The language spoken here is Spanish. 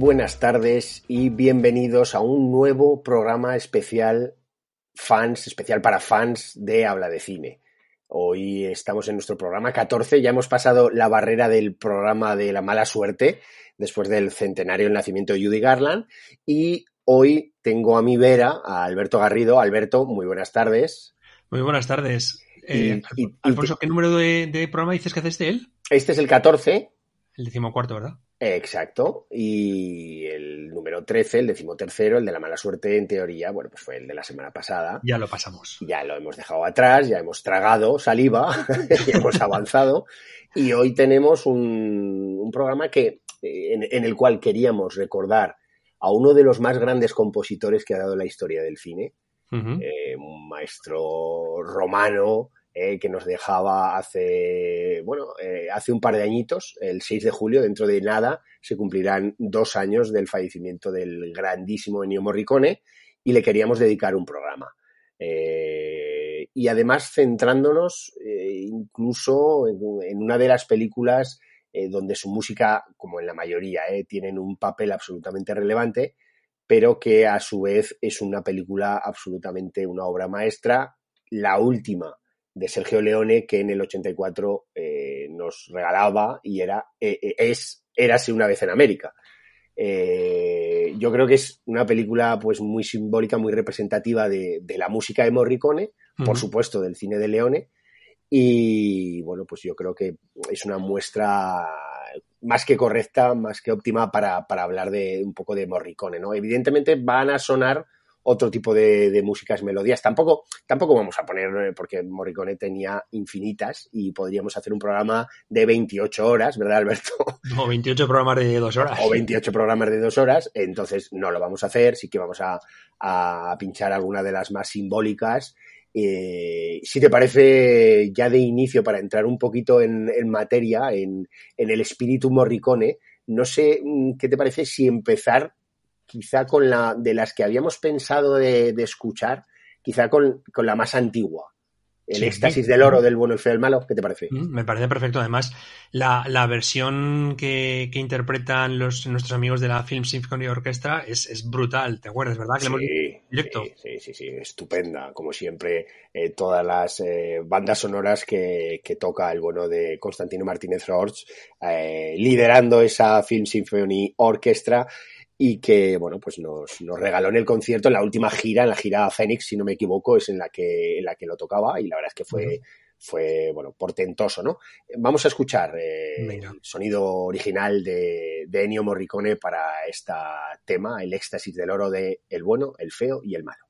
buenas tardes y bienvenidos a un nuevo programa especial fans, especial para fans de Habla de Cine. Hoy estamos en nuestro programa 14, ya hemos pasado la barrera del programa de la mala suerte después del centenario del nacimiento de Judy Garland y hoy tengo a mi vera a Alberto Garrido. Alberto, muy buenas tardes. Muy buenas tardes. Eh, Alfonso, ¿qué número de, de, programa dices que haces de él? Este es el 14. El decimocuarto, ¿verdad? Exacto. Y el número 13, el decimotercero, el de la mala suerte, en teoría, bueno, pues fue el de la semana pasada. Ya lo pasamos. Ya lo hemos dejado atrás, ya hemos tragado saliva, ya hemos avanzado. Y hoy tenemos un, un programa que, en, en, el cual queríamos recordar a uno de los más grandes compositores que ha dado la historia del cine, uh -huh. eh, un maestro romano, eh, que nos dejaba hace, bueno, eh, hace un par de añitos, el 6 de julio, dentro de nada, se cumplirán dos años del fallecimiento del grandísimo Ennio Morricone y le queríamos dedicar un programa. Eh, y además centrándonos incluso en, en, una de las películas donde su música, como en la mayoría, tienen un papel absolutamente relevante, pero que a su vez es una película absolutamente una obra maestra, la última de Sergio Leone que en el 84 eh, nos regalaba y era eh, es Érase una vez en América. Eh, yo creo que es una película pues muy simbólica, muy representativa de, de la música de Morricone, uh -huh. por supuesto del cine de Leone y bueno pues yo creo que es una muestra más que correcta, más que óptima para, para hablar de un poco de Morricone, ¿no? Evidentemente van a sonar otro tipo de, de, músicas, melodías. Tampoco, tampoco vamos a poner, porque Morricone tenía infinitas y podríamos hacer un programa de 28 horas, ¿verdad, Alberto? O 28 programas de dos horas. O 28 programas de dos horas, entonces no lo vamos a hacer, sí que vamos a, a pinchar alguna de las más simbólicas. Eh, si te parece, ya de inicio, para entrar un poquito en, en materia, en, en el espíritu Morricone, no sé mm, qué te parece si empezar quizá con la de las que habíamos pensado de, de escuchar, quizá con, con, la más antigua. El sí, éxtasis sí. del oro, del bueno, el feo, el malo, ¿qué te parece? Mm, me parece perfecto. Además, la, la versión que, que, interpretan los, nuestros amigos de la Film Symphony Orchestra es, es brutal, ¿te acuerdas, verdad? Que sí, directo. Sí, sí, sí, estupenda. Como siempre, eh, todas las eh, bandas sonoras que, que, toca el bueno de Constantino Martínez Roch, eh, liderando esa Film Symphony Orchestra y que, bueno, pues nos, nos, regaló en el concierto, en la última gira, en la gira Fénix, si no me equivoco, es en la que, en la que lo tocaba y la verdad es que fue, uh -huh. fue bueno, portentoso, ¿no? Vamos a escuchar eh, el sonido original de, de Ennio Morricone para este tema, el éxtasis del oro de El bueno, el feo y el malo.